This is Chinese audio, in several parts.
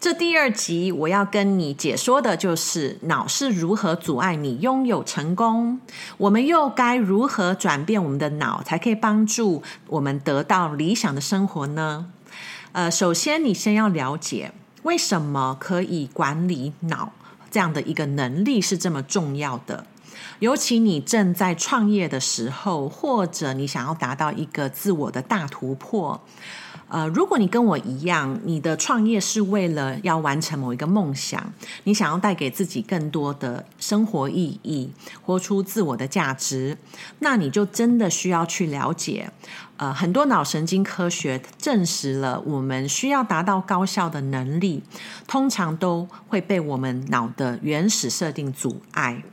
这第二集我要跟你解说的就是脑是如何阻碍你拥有成功，我们又该如何转变我们的脑，才可以帮助我们得到理想的生活呢？呃，首先你先要了解为什么可以管理脑这样的一个能力是这么重要的，尤其你正在创业的时候，或者你想要达到一个自我的大突破。呃，如果你跟我一样，你的创业是为了要完成某一个梦想，你想要带给自己更多的生活意义，活出自我的价值，那你就真的需要去了解。呃，很多脑神经科学证实了，我们需要达到高效的能力，通常都会被我们脑的原始设定阻碍。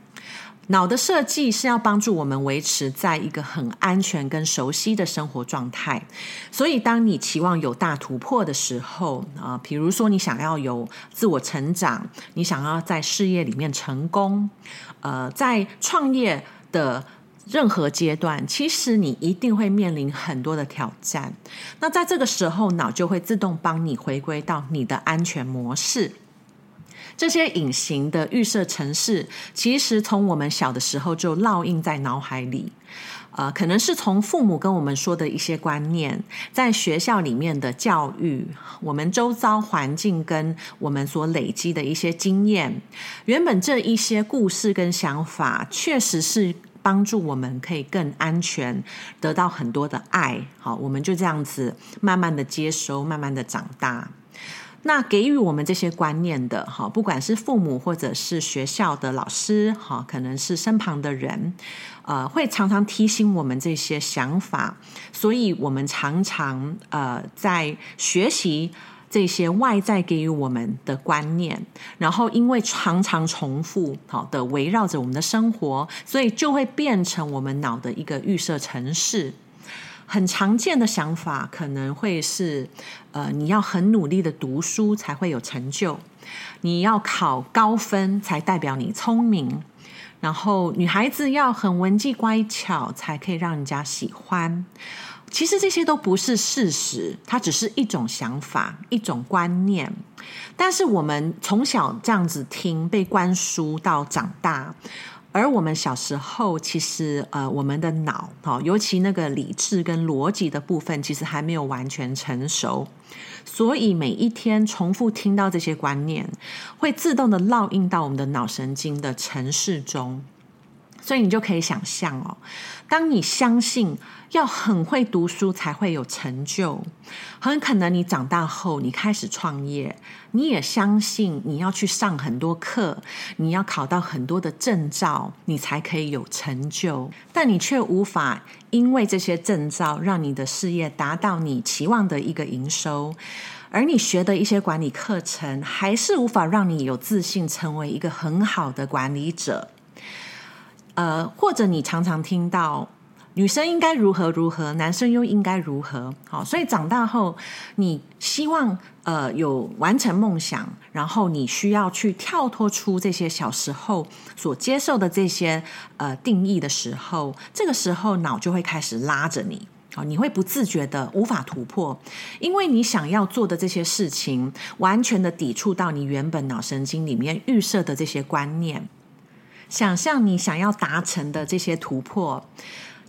脑的设计是要帮助我们维持在一个很安全跟熟悉的生活状态，所以当你期望有大突破的时候啊，比如说你想要有自我成长，你想要在事业里面成功，呃，在创业的任何阶段，其实你一定会面临很多的挑战。那在这个时候，脑就会自动帮你回归到你的安全模式。这些隐形的预设程式，其实从我们小的时候就烙印在脑海里，呃，可能是从父母跟我们说的一些观念，在学校里面的教育，我们周遭环境跟我们所累积的一些经验，原本这一些故事跟想法，确实是帮助我们可以更安全，得到很多的爱。好，我们就这样子慢慢的接收，慢慢的长大。那给予我们这些观念的，哈，不管是父母或者是学校的老师，哈，可能是身旁的人，呃，会常常提醒我们这些想法，所以我们常常呃在学习这些外在给予我们的观念，然后因为常常重复，好的围绕着我们的生活，所以就会变成我们脑的一个预设程式。很常见的想法可能会是，呃，你要很努力的读书才会有成就，你要考高分才代表你聪明，然后女孩子要很文静乖巧才可以让人家喜欢。其实这些都不是事实，它只是一种想法，一种观念。但是我们从小这样子听，被灌输到长大。而我们小时候，其实呃，我们的脑，哈，尤其那个理智跟逻辑的部分，其实还没有完全成熟，所以每一天重复听到这些观念，会自动的烙印到我们的脑神经的城市中。所以你就可以想象哦，当你相信要很会读书才会有成就，很可能你长大后你开始创业，你也相信你要去上很多课，你要考到很多的证照，你才可以有成就，但你却无法因为这些证照让你的事业达到你期望的一个营收，而你学的一些管理课程还是无法让你有自信成为一个很好的管理者。呃，或者你常常听到女生应该如何如何，男生又应该如何，好，所以长大后你希望呃有完成梦想，然后你需要去跳脱出这些小时候所接受的这些呃定义的时候，这个时候脑就会开始拉着你，好，你会不自觉的无法突破，因为你想要做的这些事情完全的抵触到你原本脑神经里面预设的这些观念。想象你想要达成的这些突破。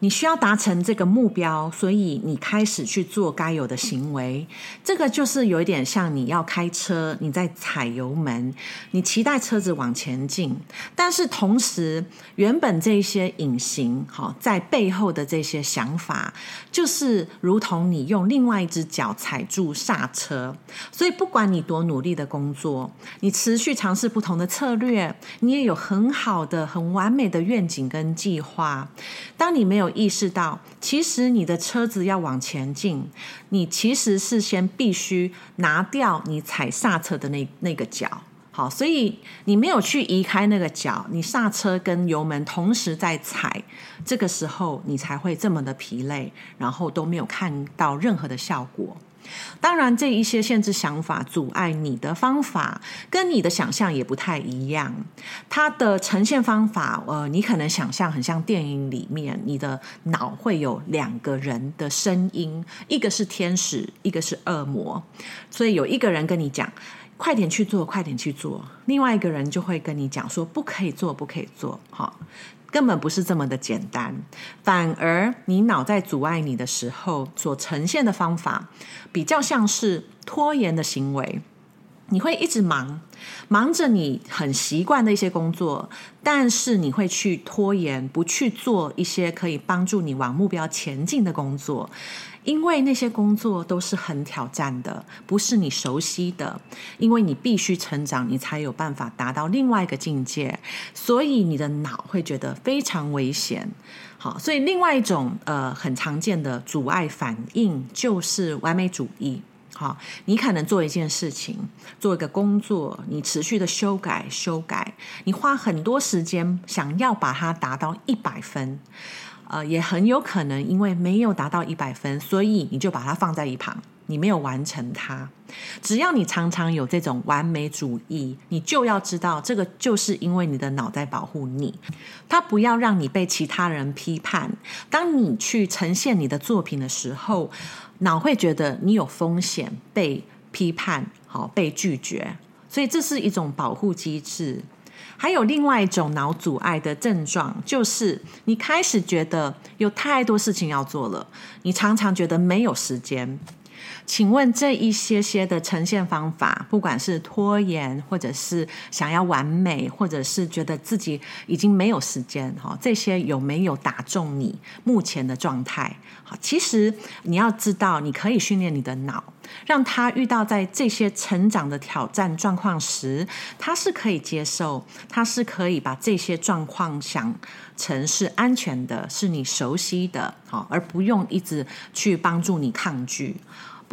你需要达成这个目标，所以你开始去做该有的行为。这个就是有一点像你要开车，你在踩油门，你期待车子往前进。但是同时，原本这些隐形好在背后的这些想法，就是如同你用另外一只脚踩住刹车。所以不管你多努力的工作，你持续尝试不同的策略，你也有很好的、很完美的愿景跟计划。当你没有意识到，其实你的车子要往前进，你其实是先必须拿掉你踩刹车的那那个脚，好，所以你没有去移开那个脚，你刹车跟油门同时在踩，这个时候你才会这么的疲累，然后都没有看到任何的效果。当然，这一些限制想法阻碍你的方法，跟你的想象也不太一样。它的呈现方法，呃，你可能想象很像电影里面，你的脑会有两个人的声音，一个是天使，一个是恶魔。所以有一个人跟你讲，快点去做，快点去做。另外一个人就会跟你讲说，不可以做，不可以做。哦。根本不是这么的简单，反而你脑在阻碍你的时候所呈现的方法，比较像是拖延的行为。你会一直忙，忙着你很习惯的一些工作，但是你会去拖延，不去做一些可以帮助你往目标前进的工作。因为那些工作都是很挑战的，不是你熟悉的。因为你必须成长，你才有办法达到另外一个境界，所以你的脑会觉得非常危险。好，所以另外一种呃很常见的阻碍反应就是完美主义。好，你可能做一件事情，做一个工作，你持续的修改修改，你花很多时间想要把它达到一百分。呃，也很有可能因为没有达到一百分，所以你就把它放在一旁，你没有完成它。只要你常常有这种完美主义，你就要知道，这个就是因为你的脑在保护你，它不要让你被其他人批判。当你去呈现你的作品的时候，脑会觉得你有风险被批判，好，被拒绝，所以这是一种保护机制。还有另外一种脑阻碍的症状，就是你开始觉得有太多事情要做了，你常常觉得没有时间。请问这一些些的呈现方法，不管是拖延，或者是想要完美，或者是觉得自己已经没有时间，哈，这些有没有打中你目前的状态？好，其实你要知道，你可以训练你的脑，让他遇到在这些成长的挑战状况时，他是可以接受，他是可以把这些状况想成是安全的，是你熟悉的，好，而不用一直去帮助你抗拒。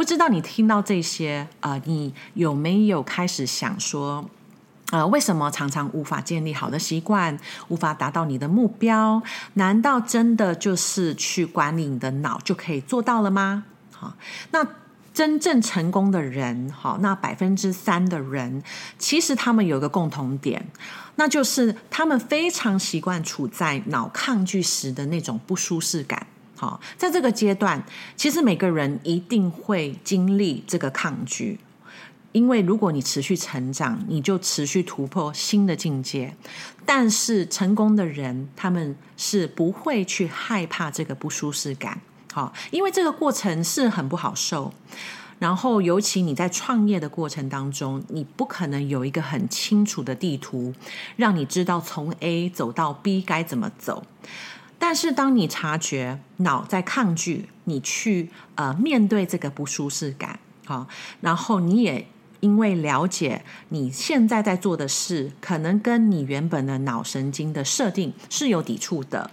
不知道你听到这些，呃，你有没有开始想说，呃，为什么常常无法建立好的习惯，无法达到你的目标？难道真的就是去管理你的脑就可以做到了吗？好，那真正成功的人，好，那百分之三的人，其实他们有一个共同点，那就是他们非常习惯处在脑抗拒时的那种不舒适感。好，在这个阶段，其实每个人一定会经历这个抗拒，因为如果你持续成长，你就持续突破新的境界。但是成功的人，他们是不会去害怕这个不舒适感，好，因为这个过程是很不好受。然后，尤其你在创业的过程当中，你不可能有一个很清楚的地图，让你知道从 A 走到 B 该怎么走。但是，当你察觉脑在抗拒你去呃面对这个不舒适感，好，然后你也因为了解你现在在做的事，可能跟你原本的脑神经的设定是有抵触的。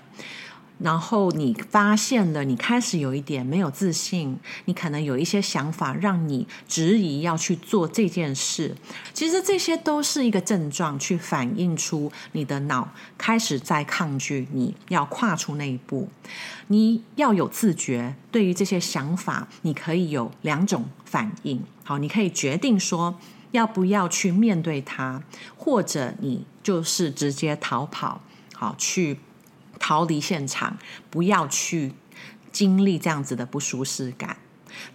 然后你发现了，你开始有一点没有自信，你可能有一些想法让你质疑要去做这件事。其实这些都是一个症状，去反映出你的脑开始在抗拒你要跨出那一步。你要有自觉，对于这些想法，你可以有两种反应。好，你可以决定说要不要去面对它，或者你就是直接逃跑。好，去。逃离现场，不要去经历这样子的不舒适感。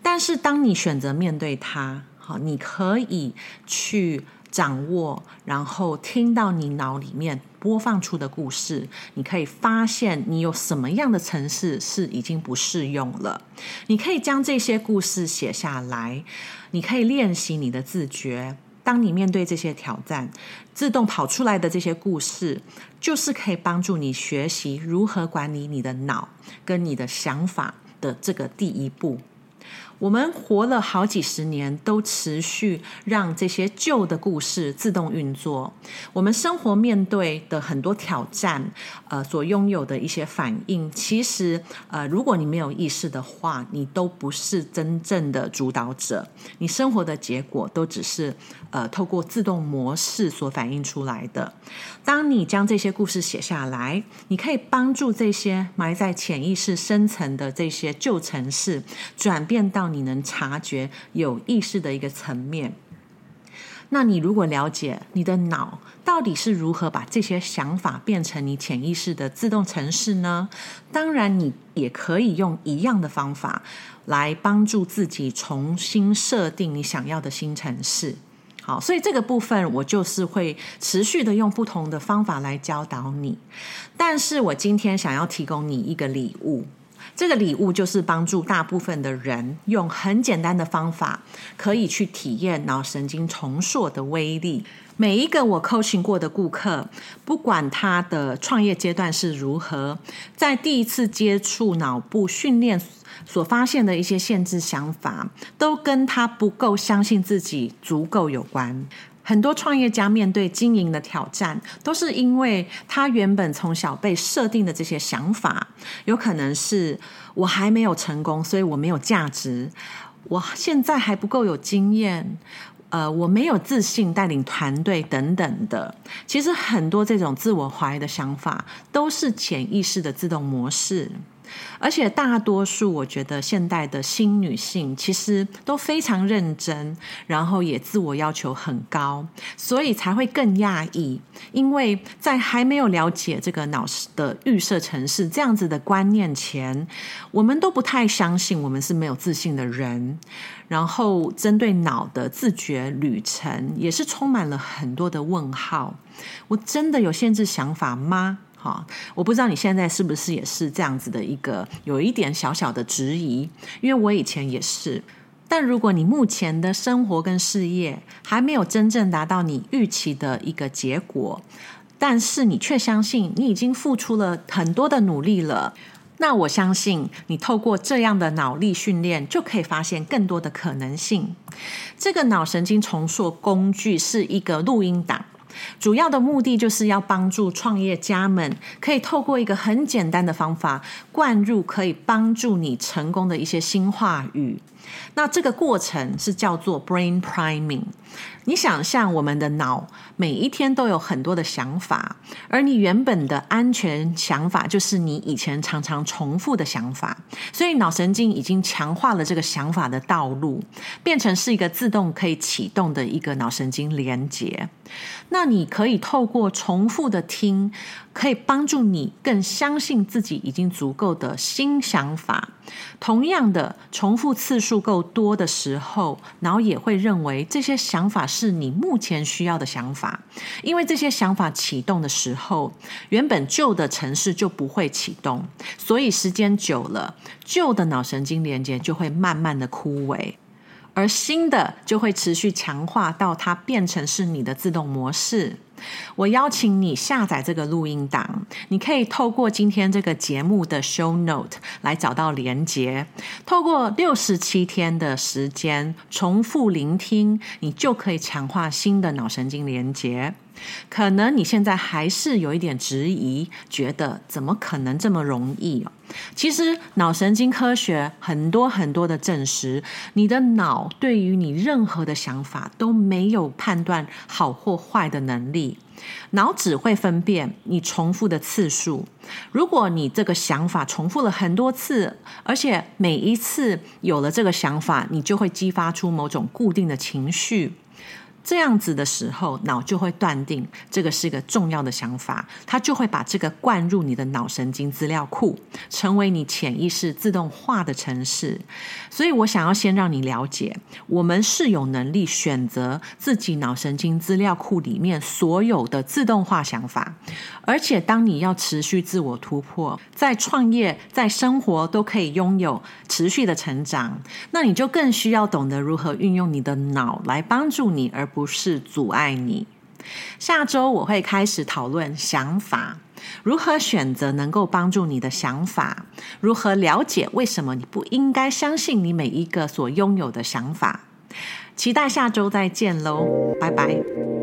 但是，当你选择面对它，好，你可以去掌握，然后听到你脑里面播放出的故事，你可以发现你有什么样的程式是已经不适用了。你可以将这些故事写下来，你可以练习你的自觉。当你面对这些挑战，自动跑出来的这些故事，就是可以帮助你学习如何管理你的脑跟你的想法的这个第一步。我们活了好几十年，都持续让这些旧的故事自动运作。我们生活面对的很多挑战，呃，所拥有的一些反应，其实，呃，如果你没有意识的话，你都不是真正的主导者。你生活的结果都只是，呃，透过自动模式所反映出来的。当你将这些故事写下来，你可以帮助这些埋在潜意识深层的这些旧程式转变到。你能察觉有意识的一个层面，那你如果了解你的脑到底是如何把这些想法变成你潜意识的自动程式呢？当然，你也可以用一样的方法来帮助自己重新设定你想要的新程式。好，所以这个部分我就是会持续的用不同的方法来教导你，但是我今天想要提供你一个礼物。这个礼物就是帮助大部分的人用很简单的方法，可以去体验脑神经重塑的威力。每一个我 coaching 过的顾客，不管他的创业阶段是如何，在第一次接触脑部训练所发现的一些限制想法，都跟他不够相信自己足够有关。很多创业家面对经营的挑战，都是因为他原本从小被设定的这些想法，有可能是我还没有成功，所以我没有价值；我现在还不够有经验，呃，我没有自信带领团队等等的。其实很多这种自我怀疑的想法，都是潜意识的自动模式。而且大多数，我觉得现代的新女性其实都非常认真，然后也自我要求很高，所以才会更讶异。因为在还没有了解这个脑的预设程式这样子的观念前，我们都不太相信我们是没有自信的人。然后针对脑的自觉旅程，也是充满了很多的问号。我真的有限制想法吗？好，我不知道你现在是不是也是这样子的一个有一点小小的质疑，因为我以前也是。但如果你目前的生活跟事业还没有真正达到你预期的一个结果，但是你却相信你已经付出了很多的努力了，那我相信你透过这样的脑力训练，就可以发现更多的可能性。这个脑神经重塑工具是一个录音档。主要的目的就是要帮助创业家们，可以透过一个很简单的方法，灌入可以帮助你成功的一些新话语。那这个过程是叫做 brain priming。你想象我们的脑每一天都有很多的想法，而你原本的安全想法就是你以前常常重复的想法，所以脑神经已经强化了这个想法的道路，变成是一个自动可以启动的一个脑神经连接。那你可以透过重复的听，可以帮助你更相信自己已经足够的新想法。同样的，重复次数够多的时候，脑也会认为这些想法是你目前需要的想法。因为这些想法启动的时候，原本旧的城市就不会启动，所以时间久了，旧的脑神经连接就会慢慢的枯萎。而新的就会持续强化到它变成是你的自动模式。我邀请你下载这个录音档，你可以透过今天这个节目的 show note 来找到连结。透过六十七天的时间重复聆听，你就可以强化新的脑神经连接。可能你现在还是有一点质疑，觉得怎么可能这么容易？其实脑神经科学很多很多的证实，你的脑对于你任何的想法都没有判断好或坏的能力，脑只会分辨你重复的次数。如果你这个想法重复了很多次，而且每一次有了这个想法，你就会激发出某种固定的情绪。这样子的时候，脑就会断定这个是个重要的想法，它就会把这个灌入你的脑神经资料库，成为你潜意识自动化的程式。所以我想要先让你了解，我们是有能力选择自己脑神经资料库里面所有的自动化想法，而且当你要持续自我突破，在创业、在生活都可以拥有持续的成长，那你就更需要懂得如何运用你的脑来帮助你，而不是阻碍你。下周我会开始讨论想法。如何选择能够帮助你的想法，如何了解为什么你不应该相信你每一个所拥有的想法。期待下周再见喽，拜拜。